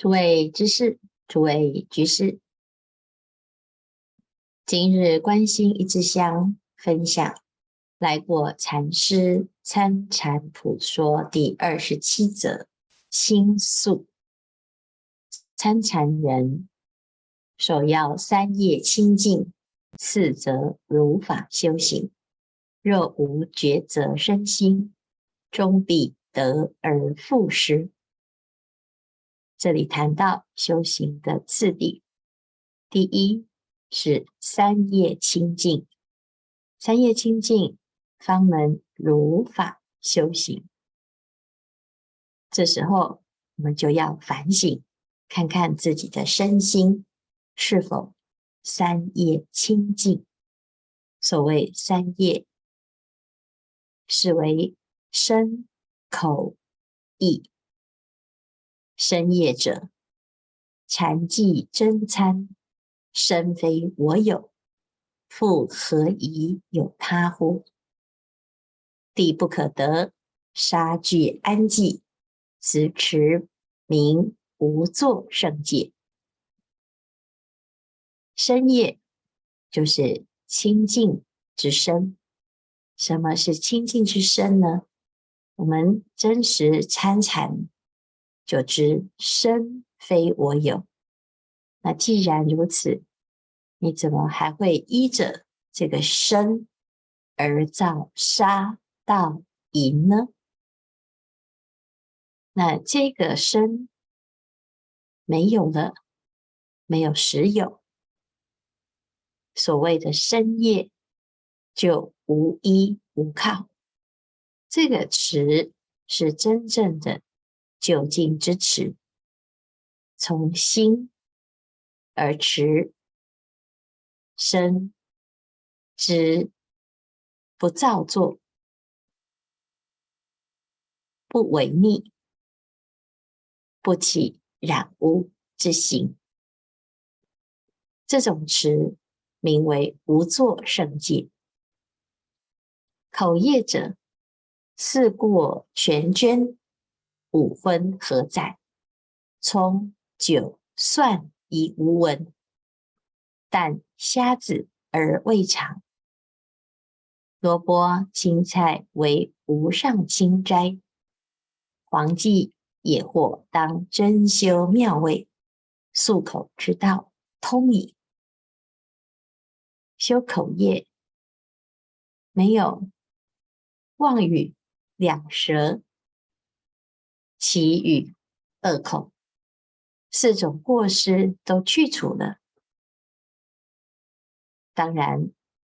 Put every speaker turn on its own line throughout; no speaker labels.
诸位居士，诸位居士，今日关心一支香分享来过禅师参禅普说第二十七则心素。参禅人首要三业清净，次则如法修行。若无抉择身心，终必得而复失。这里谈到修行的次第，第一是三业清净，三业清净方能如法修行。这时候我们就要反省，看看自己的身心是否三业清净。所谓三业，是为身、口、意。深夜者，禅寂真参，身非我有，复何以有他乎？地不可得，沙俱安寂，此持名无作圣解。深夜就是清净之身。什么是清净之身呢？我们真实参禅。就知身非我有，那既然如此，你怎么还会依着这个身而造杀盗淫呢？那这个身没有了，没有实有，所谓的身业就无依无靠。这个持是真正的。究竟之持，从心而持，身之不造作，不违逆，不起染污之行。这种持名为无作圣戒。口业者，四过全捐。五荤何在？葱酒蒜已无闻，但虾子而未尝。萝卜青菜为无上清斋，黄剂也或当真修妙味，漱口之道通矣。修口业，没有妄语两舌。綺语、恶口，四种过失都去除了。当然，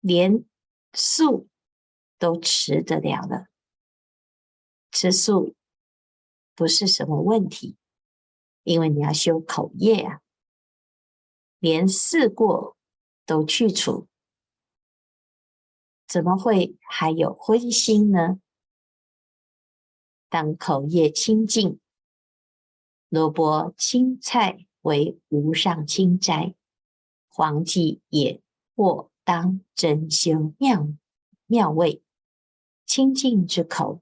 连素都持得了了。吃素不是什么问题，因为你要修口业啊。连四过都去除，怎么会还有荤心呢？当口业清净，萝卜青菜为无上清斋，黄剂也或当真修妙妙味。清净之口，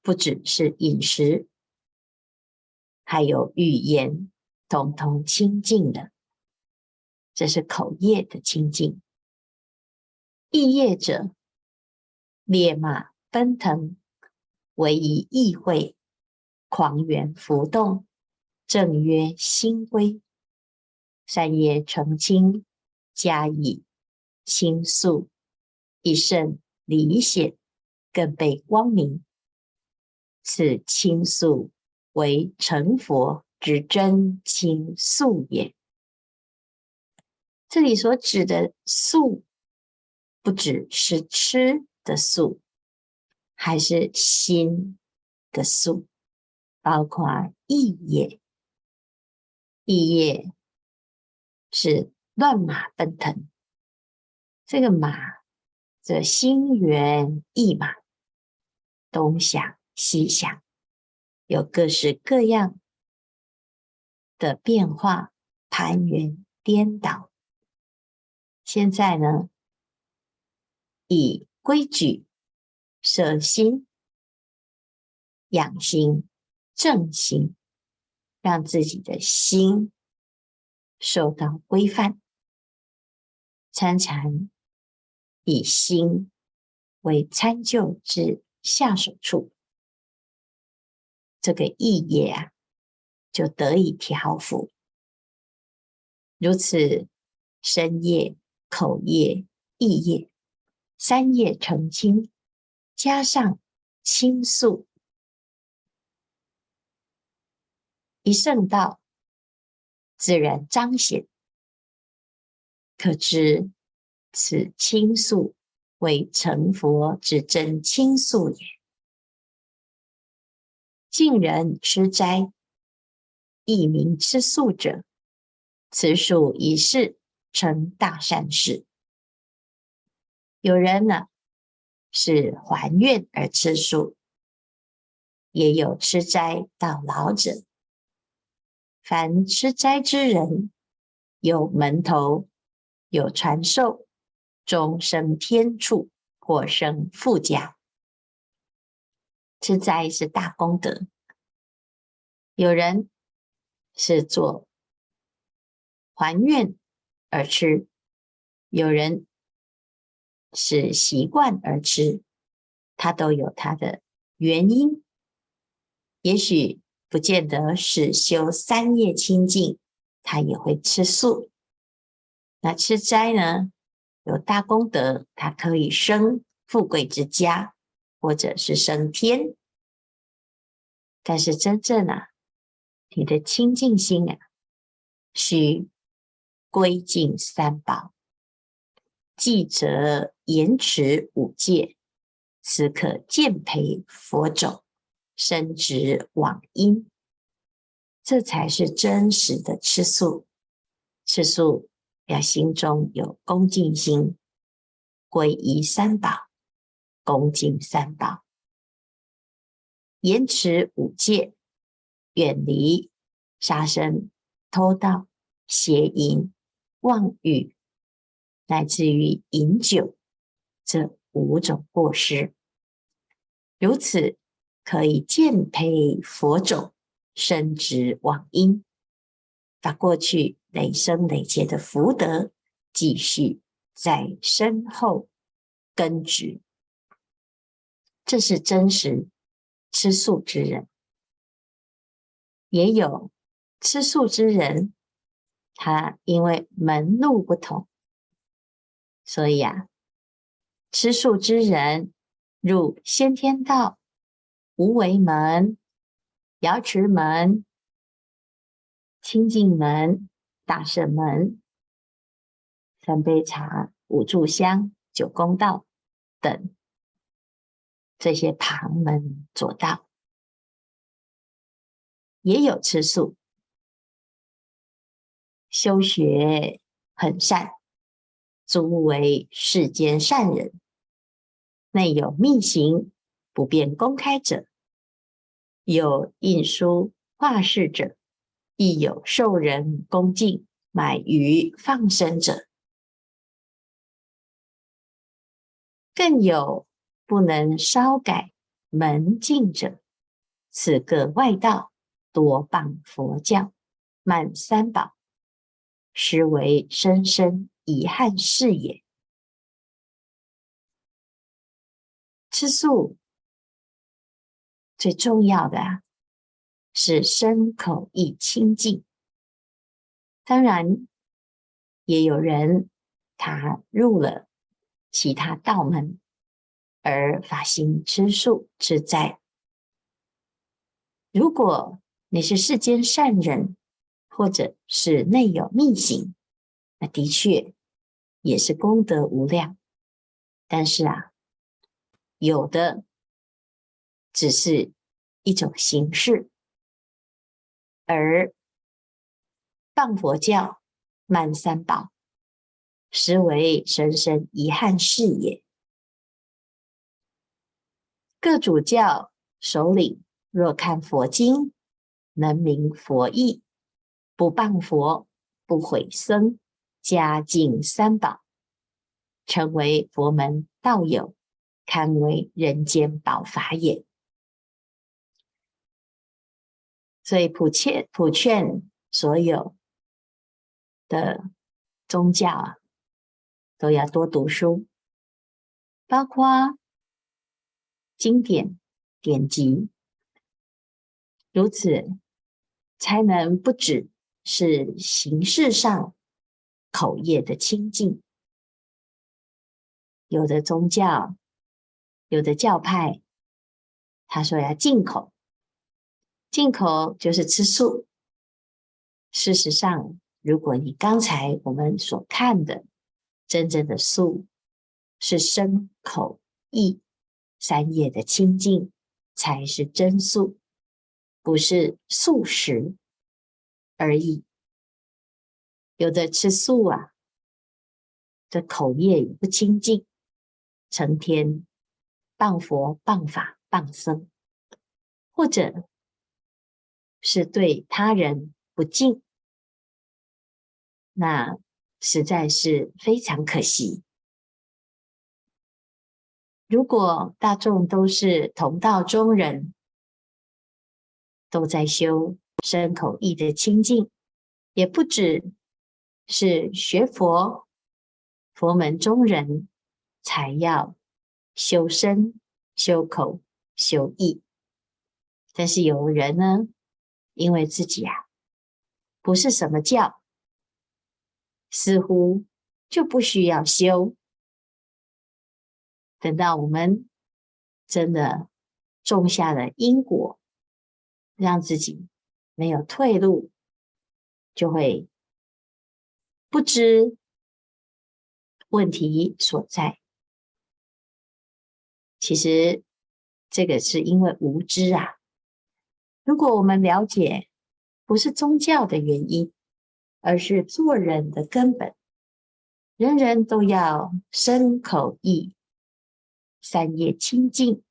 不只是饮食，还有语言，统统清净的。这是口业的清净。意业者，烈马奔腾。唯以意会，狂猿浮动，正曰心归。善业澄清，加以倾诉，一甚理显，更被光明。此倾诉为成佛之真倾诉也。这里所指的诉，不只是吃的素。还是心的素，包括意业，意业是乱马奔腾。这个马，这心猿意马，东想西想，有各式各样的变化，盘旋颠倒。现在呢，以规矩。舍心、养心、正心，让自己的心受到规范。参禅以心为参究之下手处，这个意业啊，就得以调伏。如此，身业、口业、意业三业澄清，加上清素，一圣道自然彰显。可知此清素为成佛之真清素也。近人吃斋，一名吃素者。此属一事成大善事。有人呢是还愿而吃素，也有吃斋到老者。凡吃斋之人，有门头，有传授，终生天处，或生富家。吃斋是大功德。有人是做。还愿而吃，有人是习惯而吃，它都有它的原因。也许不见得是修三业清净，他也会吃素。那吃斋呢，有大功德，他可以生富贵之家，或者是升天。但是真正啊，你的清净心啊，需。归敬三宝，记则严持五戒，此可渐培佛种，深植网因。这才是真实的吃素。吃素要心中有恭敬心，皈依三宝，恭敬三宝，严持五戒，远离杀生、偷盗、邪淫。妄语，乃至于饮酒，这五种过失，如此可以渐培佛种，深植往因，把过去累生累劫的福德继续在身后根植。这是真实吃素之人，也有吃素之人。他因为门路不同，所以啊，吃素之人入先天道、无为门、瑶池门、清净门、大圣门、三杯茶、五炷香、九宫道等这些旁门左道，也有吃素。修学很善，诸为世间善人，内有密行不便公开者，有印书画事者，亦有受人恭敬买鱼放生者，更有不能稍改门径者。此各外道多谤佛教，满三宝。实为深深遗憾事也。吃素最重要的，是身口意清净。当然，也有人他入了其他道门，而发心吃素吃斋。如果你是世间善人，或者是内有密行，那的确也是功德无量。但是啊，有的只是一种形式，而谤佛教、慢三宝，实为深深遗憾事也。各主教首领若看佛经，能明佛意。不谤佛，不毁僧，家境三宝，成为佛门道友，堪为人间宝法也。所以普劝普劝所有的宗教啊，都要多读书，包括经典典籍，如此才能不只是形式上口业的清净。有的宗教，有的教派，他说要净口。净口就是吃素。事实上，如果你刚才我们所看的真正的素，是身口意三业的清净，才是真素，不是素食而已。有的吃素啊，这口业也不清净，成天谤佛、谤法、谤僧，或者。是对他人不敬，那实在是非常可惜。如果大众都是同道中人，都在修身口意的清净，也不止是学佛佛门中人才要修身、修口、修意，但是有人呢，因为自己啊，不是什么教，似乎就不需要修。等到我们真的种下了因果，让自己没有退路，就会不知问题所在。其实这个是因为无知啊。如果我们了解，不是宗教的原因，而是做人的根本，人人都要身口意三业清净。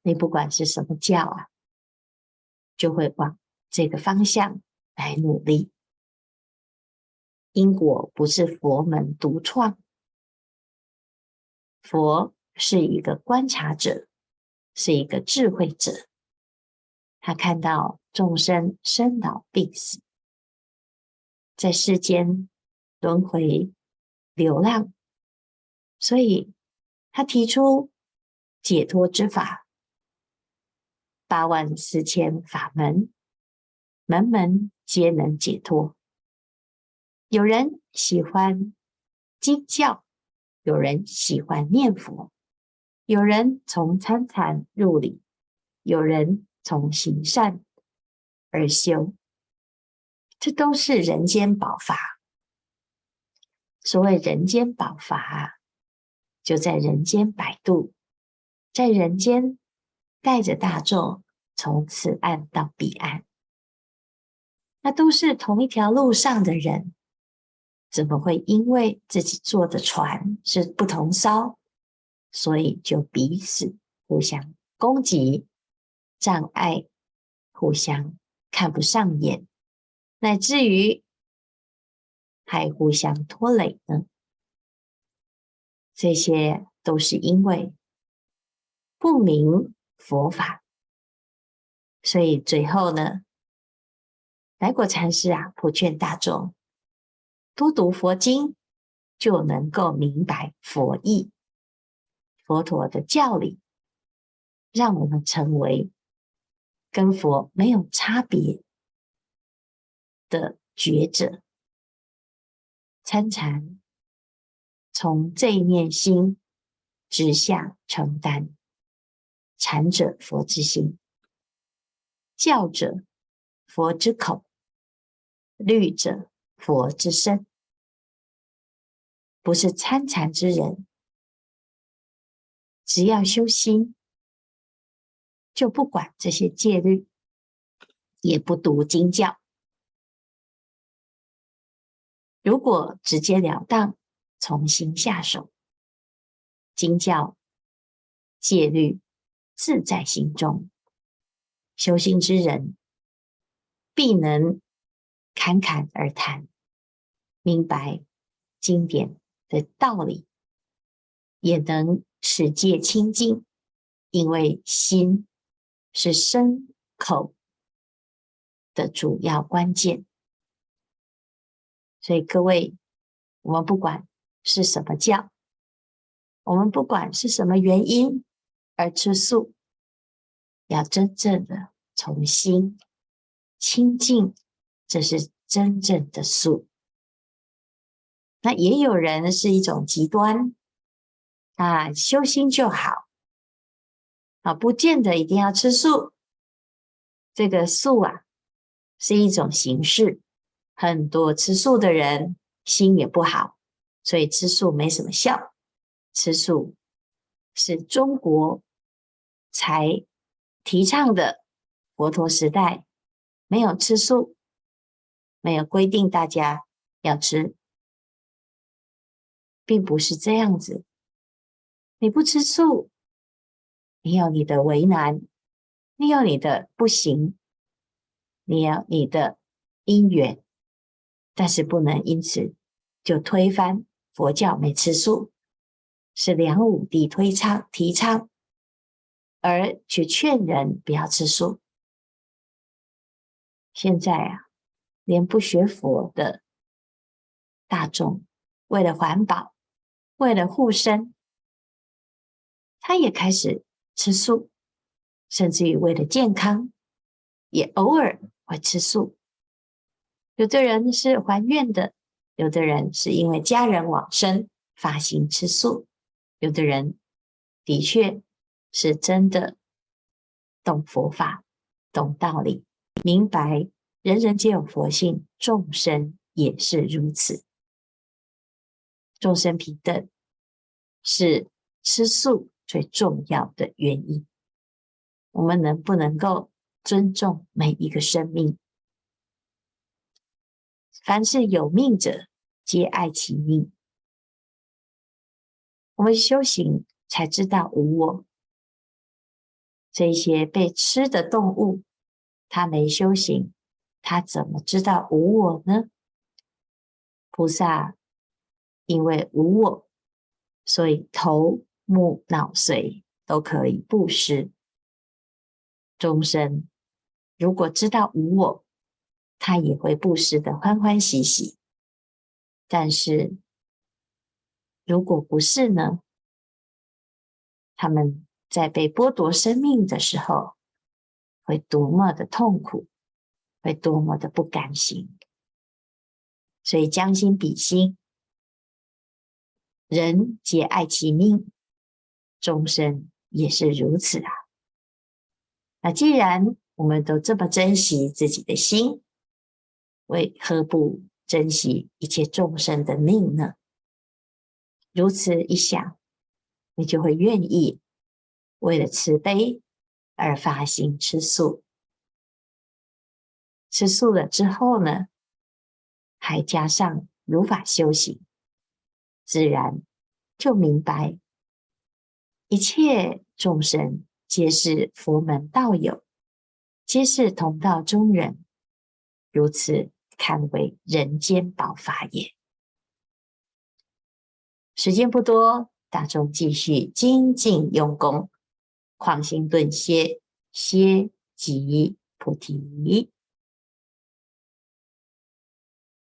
你不管是什么教啊，就会往这个方向来努力。因果不是佛门独创，佛是一个观察者，是一个智慧者。他看到众生生老病死，在世间轮回流浪，所以他提出解脱之法，八万四千法门，门门皆能解脱。有人喜欢经教，有人喜欢念佛，有人从参禅入理，有人。从行善而修，这都是人间宝法。所谓人间宝法，就在人间摆渡，在人间带着大众从此岸到彼岸。那都是同一条路上的人，怎么会因为自己坐的船是不同艘，所以就彼此互相攻击？障碍，互相看不上眼，乃至于还互相拖累呢。这些都是因为不明佛法，所以最后呢，来果禅师啊，普劝大众多读佛经，就能够明白佛意、佛陀的教理，让我们成为。跟佛没有差别的觉者参禅，从这一念心直下承担，禅者佛之心，教者佛之口，律者佛之身，不是参禅之人，只要修心。就不管这些戒律，也不读经教。如果直截了当从心下手，经教戒律自在心中，修心之人必能侃侃而谈，明白经典的道理，也能使戒清净，因为心。是身口的主要关键。所以各位，我们不管是什么教，我们不管是什么原因而吃素，要真正的从心清净，这是真正的素。那也有人是一种极端，啊，修心就好，啊，不见得一定要吃素。这个素啊，是一种形式。很多吃素的人心也不好，所以吃素没什么效。吃素是中国才提倡的，佛陀时代没有吃素，没有规定大家要吃，并不是这样子。你不吃素，你有你的为难，你有你的不行，你有你的因缘。但是不能因此就推翻佛教没吃素，是梁武帝推倡提倡，而去劝人不要吃素。现在啊，连不学佛的大众，为了环保，为了护身，他也开始吃素，甚至于为了健康，也偶尔会吃素。有的人是还愿的，有的人是因为家人往生发心吃素，有的人的确是真的懂佛法、懂道理，明白人人皆有佛性，众生也是如此，众生平等是吃素最重要的原因。我们能不能够尊重每一个生命？凡是有命者，皆爱其命。我们修行才知道无我。这些被吃的动物，它没修行，它怎么知道无我呢？菩萨因为无我，所以头目脑髓都可以布施。众生如果知道无我，他也会布施的欢欢喜喜，但是如果不是呢？他们在被剥夺生命的时候，会多么的痛苦，会多么的不甘心。所以将心比心，人皆爱其命，众生也是如此啊。那既然我们都这么珍惜自己的心，为何不珍惜一切众生的命呢？如此一想，你就会愿意为了慈悲而发心吃素。吃素了之后呢，还加上如法修行，自然就明白一切众生皆是佛门道友，皆是同道中人，如此。堪为人间宝法也。时间不多，大众继续精进用功，狂心顿歇，歇即菩提。